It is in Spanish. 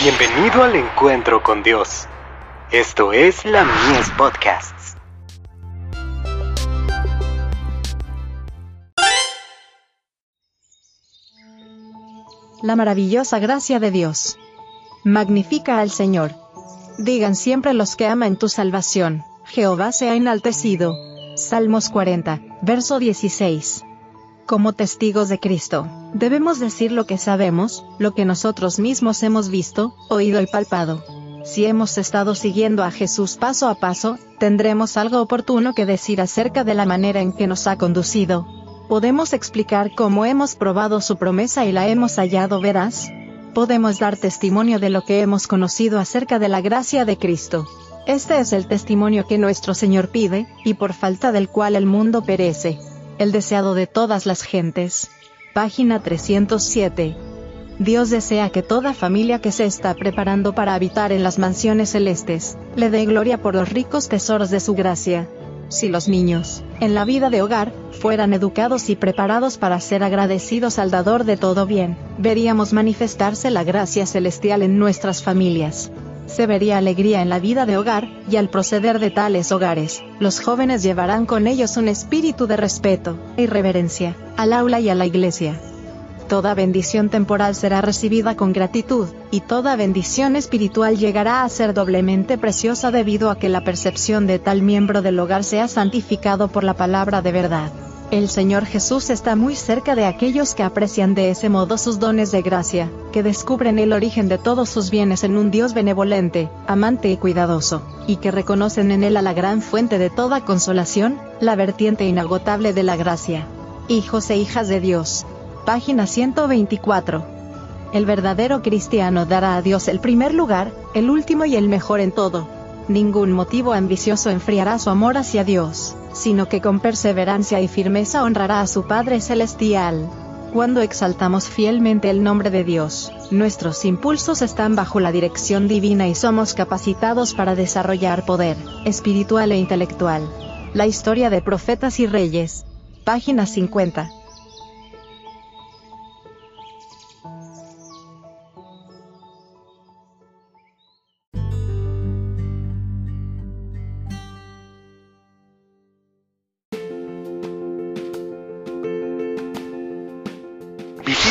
Bienvenido al encuentro con Dios. Esto es la Mies Podcasts. La maravillosa gracia de Dios. Magnifica al Señor. Digan siempre los que aman tu salvación, Jehová sea enaltecido. Salmos 40, verso 16 como testigos de Cristo, debemos decir lo que sabemos, lo que nosotros mismos hemos visto, oído y palpado. Si hemos estado siguiendo a Jesús paso a paso, tendremos algo oportuno que decir acerca de la manera en que nos ha conducido. Podemos explicar cómo hemos probado su promesa y la hemos hallado veraz. Podemos dar testimonio de lo que hemos conocido acerca de la gracia de Cristo. Este es el testimonio que nuestro Señor pide, y por falta del cual el mundo perece el deseado de todas las gentes. Página 307. Dios desea que toda familia que se está preparando para habitar en las mansiones celestes, le dé gloria por los ricos tesoros de su gracia. Si los niños, en la vida de hogar, fueran educados y preparados para ser agradecidos al dador de todo bien, veríamos manifestarse la gracia celestial en nuestras familias se vería alegría en la vida de hogar, y al proceder de tales hogares, los jóvenes llevarán con ellos un espíritu de respeto e reverencia, al aula y a la iglesia. Toda bendición temporal será recibida con gratitud, y toda bendición espiritual llegará a ser doblemente preciosa debido a que la percepción de tal miembro del hogar sea santificado por la palabra de verdad. El Señor Jesús está muy cerca de aquellos que aprecian de ese modo sus dones de gracia, que descubren el origen de todos sus bienes en un Dios benevolente, amante y cuidadoso, y que reconocen en Él a la gran fuente de toda consolación, la vertiente inagotable de la gracia. Hijos e hijas de Dios. Página 124. El verdadero cristiano dará a Dios el primer lugar, el último y el mejor en todo. Ningún motivo ambicioso enfriará su amor hacia Dios sino que con perseverancia y firmeza honrará a su Padre Celestial. Cuando exaltamos fielmente el nombre de Dios, nuestros impulsos están bajo la dirección divina y somos capacitados para desarrollar poder, espiritual e intelectual. La historia de profetas y reyes. Página 50.